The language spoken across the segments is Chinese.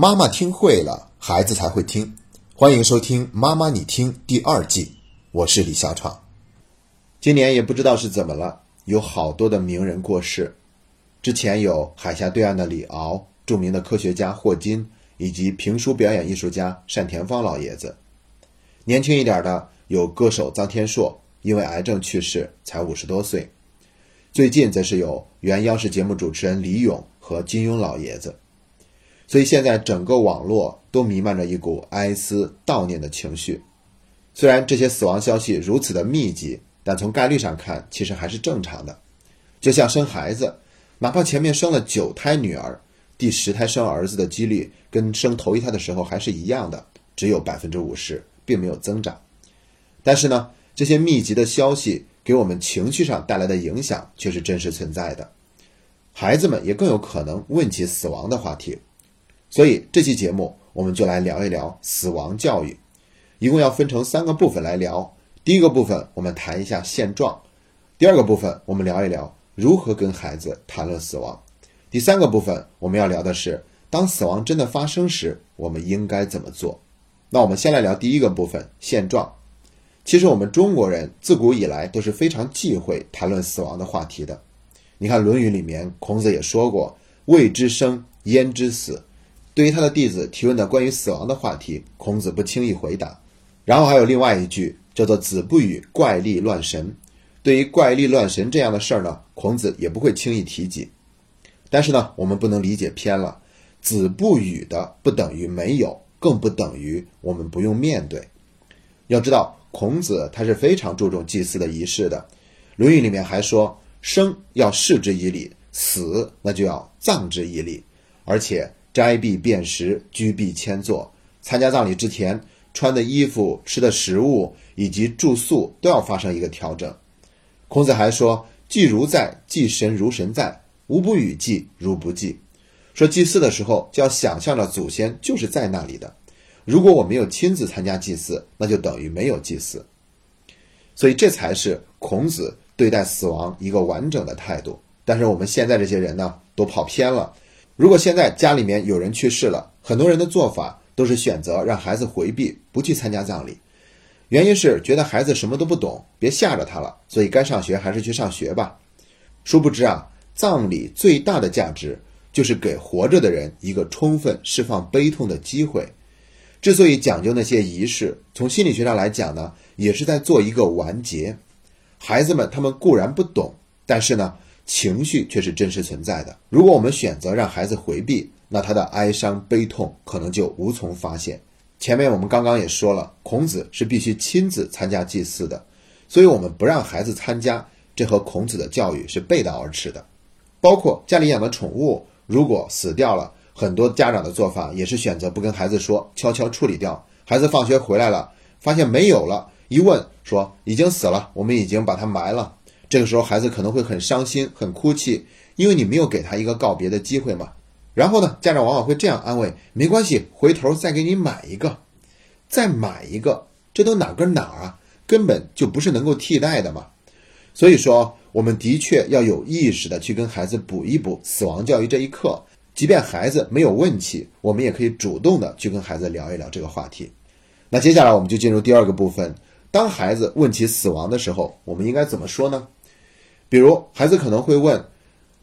妈妈听会了，孩子才会听。欢迎收听《妈妈你听》第二季，我是李小闯。今年也不知道是怎么了，有好多的名人过世。之前有海峡对岸的李敖，著名的科学家霍金，以及评书表演艺术家单田芳老爷子。年轻一点的有歌手臧天朔，因为癌症去世，才五十多岁。最近则是有原央视节目主持人李咏和金庸老爷子。所以现在整个网络都弥漫着一股哀思悼念的情绪。虽然这些死亡消息如此的密集，但从概率上看，其实还是正常的。就像生孩子，哪怕前面生了九胎女儿，第十胎生儿子的几率跟生头一胎的时候还是一样的，只有百分之五十，并没有增长。但是呢，这些密集的消息给我们情绪上带来的影响却是真实存在的。孩子们也更有可能问起死亡的话题。所以这期节目我们就来聊一聊死亡教育，一共要分成三个部分来聊。第一个部分我们谈一下现状，第二个部分我们聊一聊如何跟孩子谈论死亡，第三个部分我们要聊的是当死亡真的发生时我们应该怎么做。那我们先来聊第一个部分现状。其实我们中国人自古以来都是非常忌讳谈论死亡的话题的。你看《论语》里面孔子也说过：“未知生，焉知死。”对于他的弟子提问的关于死亡的话题，孔子不轻易回答。然后还有另外一句叫做“子不语怪力乱神”。对于怪力乱神这样的事儿呢，孔子也不会轻易提及。但是呢，我们不能理解偏了，“子不语”的不等于没有，更不等于我们不用面对。要知道，孔子他是非常注重祭祀的仪式的，《论语》里面还说：“生要视之以礼，死那就要葬之以礼。”而且。斋必辨食，居必迁坐。参加葬礼之前，穿的衣服、吃的食物以及住宿都要发生一个调整。孔子还说：“祭如在，祭神如神在，无不与祭如不祭。”说祭祀的时候就要想象着祖先就是在那里的。如果我没有亲自参加祭祀，那就等于没有祭祀。所以这才是孔子对待死亡一个完整的态度。但是我们现在这些人呢，都跑偏了。如果现在家里面有人去世了，很多人的做法都是选择让孩子回避，不去参加葬礼，原因是觉得孩子什么都不懂，别吓着他了，所以该上学还是去上学吧。殊不知啊，葬礼最大的价值就是给活着的人一个充分释放悲痛的机会。之所以讲究那些仪式，从心理学上来讲呢，也是在做一个完结。孩子们他们固然不懂，但是呢。情绪却是真实存在的。如果我们选择让孩子回避，那他的哀伤悲痛可能就无从发现。前面我们刚刚也说了，孔子是必须亲自参加祭祀的，所以我们不让孩子参加，这和孔子的教育是背道而驰的。包括家里养的宠物，如果死掉了，很多家长的做法也是选择不跟孩子说，悄悄处理掉。孩子放学回来了，发现没有了，一问说已经死了，我们已经把它埋了。这个时候，孩子可能会很伤心、很哭泣，因为你没有给他一个告别的机会嘛。然后呢，家长往往会这样安慰：“没关系，回头再给你买一个，再买一个，这都哪跟哪儿啊？根本就不是能够替代的嘛。”所以说，我们的确要有意识的去跟孩子补一补死亡教育这一课。即便孩子没有问起，我们也可以主动的去跟孩子聊一聊这个话题。那接下来我们就进入第二个部分：当孩子问起死亡的时候，我们应该怎么说呢？比如，孩子可能会问：“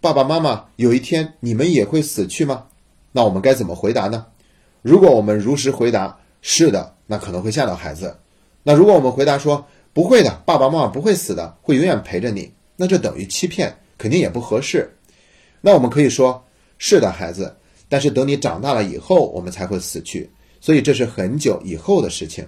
爸爸妈妈，有一天你们也会死去吗？”那我们该怎么回答呢？如果我们如实回答“是的”，那可能会吓到孩子。那如果我们回答说“不会的，爸爸妈妈不会死的，会永远陪着你”，那这等于欺骗，肯定也不合适。那我们可以说：“是的，孩子，但是等你长大了以后，我们才会死去，所以这是很久以后的事情。”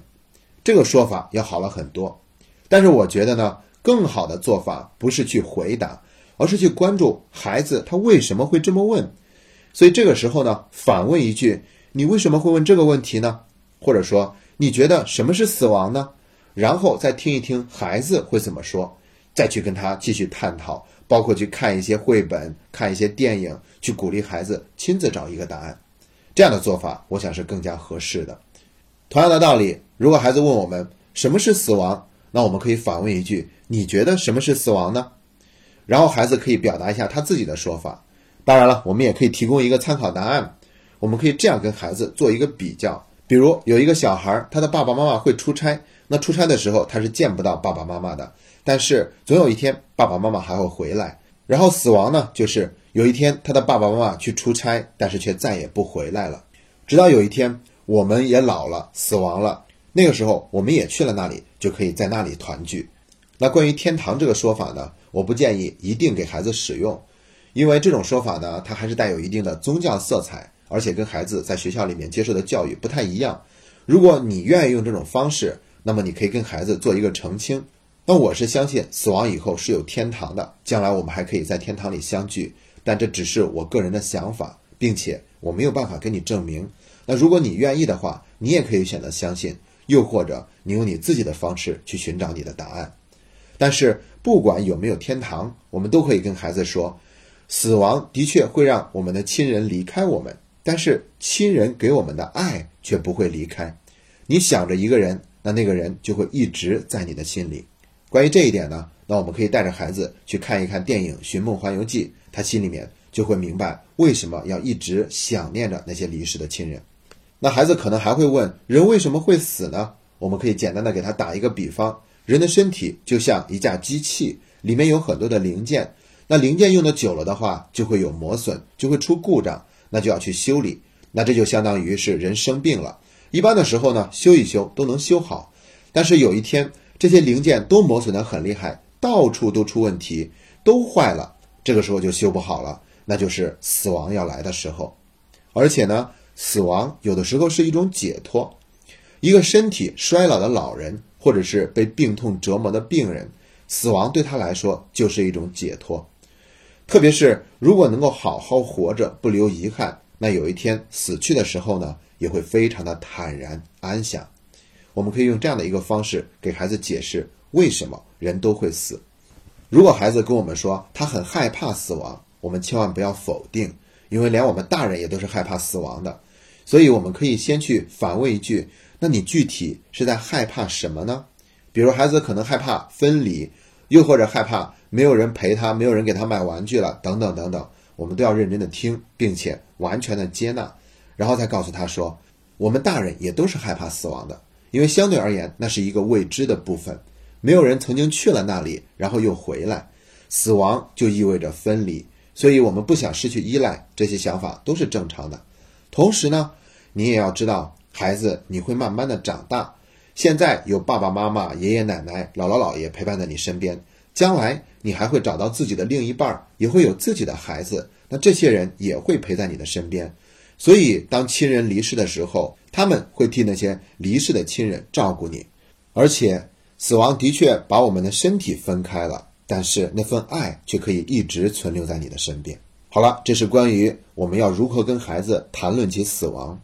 这个说法要好了很多。但是我觉得呢。更好的做法不是去回答，而是去关注孩子他为什么会这么问。所以这个时候呢，反问一句：“你为什么会问这个问题呢？”或者说：“你觉得什么是死亡呢？”然后再听一听孩子会怎么说，再去跟他继续探讨，包括去看一些绘本、看一些电影，去鼓励孩子亲自找一个答案。这样的做法，我想是更加合适的。同样的道理，如果孩子问我们什么是死亡，那我们可以反问一句。你觉得什么是死亡呢？然后孩子可以表达一下他自己的说法。当然了，我们也可以提供一个参考答案。我们可以这样跟孩子做一个比较：比如有一个小孩，他的爸爸妈妈会出差，那出差的时候他是见不到爸爸妈妈的，但是总有一天爸爸妈妈还会回来。然后死亡呢，就是有一天他的爸爸妈妈去出差，但是却再也不回来了。直到有一天我们也老了，死亡了，那个时候我们也去了那里，就可以在那里团聚。那关于天堂这个说法呢，我不建议一定给孩子使用，因为这种说法呢，它还是带有一定的宗教色彩，而且跟孩子在学校里面接受的教育不太一样。如果你愿意用这种方式，那么你可以跟孩子做一个澄清。那我是相信死亡以后是有天堂的，将来我们还可以在天堂里相聚。但这只是我个人的想法，并且我没有办法跟你证明。那如果你愿意的话，你也可以选择相信，又或者你用你自己的方式去寻找你的答案。但是不管有没有天堂，我们都可以跟孩子说，死亡的确会让我们的亲人离开我们，但是亲人给我们的爱却不会离开。你想着一个人，那那个人就会一直在你的心里。关于这一点呢，那我们可以带着孩子去看一看电影《寻梦环游记》，他心里面就会明白为什么要一直想念着那些离世的亲人。那孩子可能还会问：人为什么会死呢？我们可以简单的给他打一个比方：人的身体就像一架机器，里面有很多的零件。那零件用的久了的话，就会有磨损，就会出故障，那就要去修理。那这就相当于是人生病了，一般的时候呢，修一修都能修好，但是有一天。这些零件都磨损的很厉害，到处都出问题，都坏了。这个时候就修不好了，那就是死亡要来的时候。而且呢，死亡有的时候是一种解脱。一个身体衰老的老人，或者是被病痛折磨的病人，死亡对他来说就是一种解脱。特别是如果能够好好活着，不留遗憾，那有一天死去的时候呢，也会非常的坦然安详。我们可以用这样的一个方式给孩子解释为什么人都会死。如果孩子跟我们说他很害怕死亡，我们千万不要否定，因为连我们大人也都是害怕死亡的。所以我们可以先去反问一句：那你具体是在害怕什么呢？比如孩子可能害怕分离，又或者害怕没有人陪他，没有人给他买玩具了，等等等等。我们都要认真的听，并且完全的接纳，然后再告诉他说：我们大人也都是害怕死亡的。因为相对而言，那是一个未知的部分，没有人曾经去了那里，然后又回来。死亡就意味着分离，所以我们不想失去依赖，这些想法都是正常的。同时呢，你也要知道，孩子你会慢慢的长大，现在有爸爸妈妈、爷爷奶奶、姥姥姥爷陪伴在你身边，将来你还会找到自己的另一半，也会有自己的孩子，那这些人也会陪在你的身边。所以，当亲人离世的时候，他们会替那些离世的亲人照顾你。而且，死亡的确把我们的身体分开了，但是那份爱却可以一直存留在你的身边。好了，这是关于我们要如何跟孩子谈论起死亡。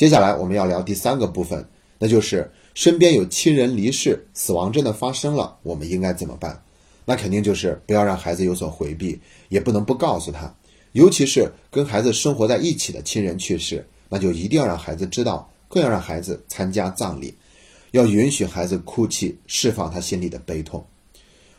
接下来我们要聊第三个部分，那就是身边有亲人离世，死亡真的发生了，我们应该怎么办？那肯定就是不要让孩子有所回避，也不能不告诉他。尤其是跟孩子生活在一起的亲人去世，那就一定要让孩子知道，更要让孩子参加葬礼，要允许孩子哭泣，释放他心里的悲痛。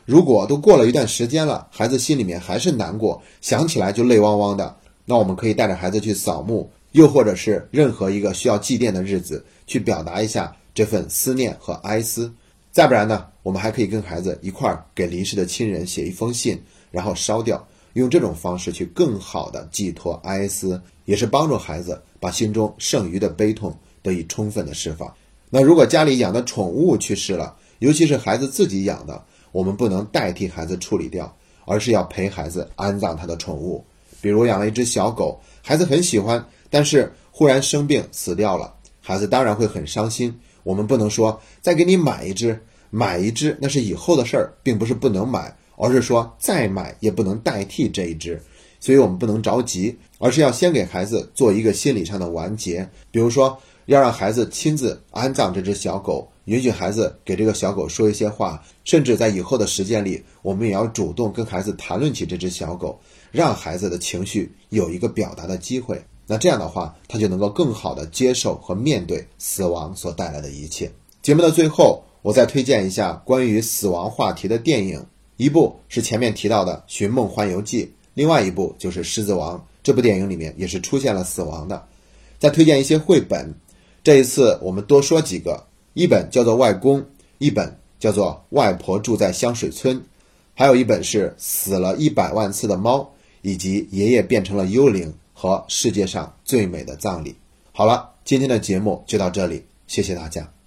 如果都过了一段时间了，孩子心里面还是难过，想起来就泪汪汪的，那我们可以带着孩子去扫墓，又或者是任何一个需要祭奠的日子，去表达一下这份思念和哀思。再不然呢，我们还可以跟孩子一块儿给离世的亲人写一封信，然后烧掉。用这种方式去更好的寄托哀思，也是帮助孩子把心中剩余的悲痛得以充分的释放。那如果家里养的宠物去世了，尤其是孩子自己养的，我们不能代替孩子处理掉，而是要陪孩子安葬他的宠物。比如养了一只小狗，孩子很喜欢，但是忽然生病死掉了，孩子当然会很伤心。我们不能说再给你买一只，买一只那是以后的事儿，并不是不能买。而是说再买也不能代替这一只，所以我们不能着急，而是要先给孩子做一个心理上的完结。比如说，要让孩子亲自安葬这只小狗，允许孩子给这个小狗说一些话，甚至在以后的时间里，我们也要主动跟孩子谈论起这只小狗，让孩子的情绪有一个表达的机会。那这样的话，他就能够更好的接受和面对死亡所带来的一切。节目的最后，我再推荐一下关于死亡话题的电影，一部是前面提到的《寻梦环游记》，另外一部就是《狮子王》。这部电影里面也是出现了死亡的。再推荐一些绘本，这一次我们多说几个，一本叫做《外公》，一本叫做《外婆住在香水村》，还有一本是《死了一百万次的猫》，以及《爷爷变成了幽灵》。和世界上最美的葬礼。好了今天的节目就到这里谢谢大家。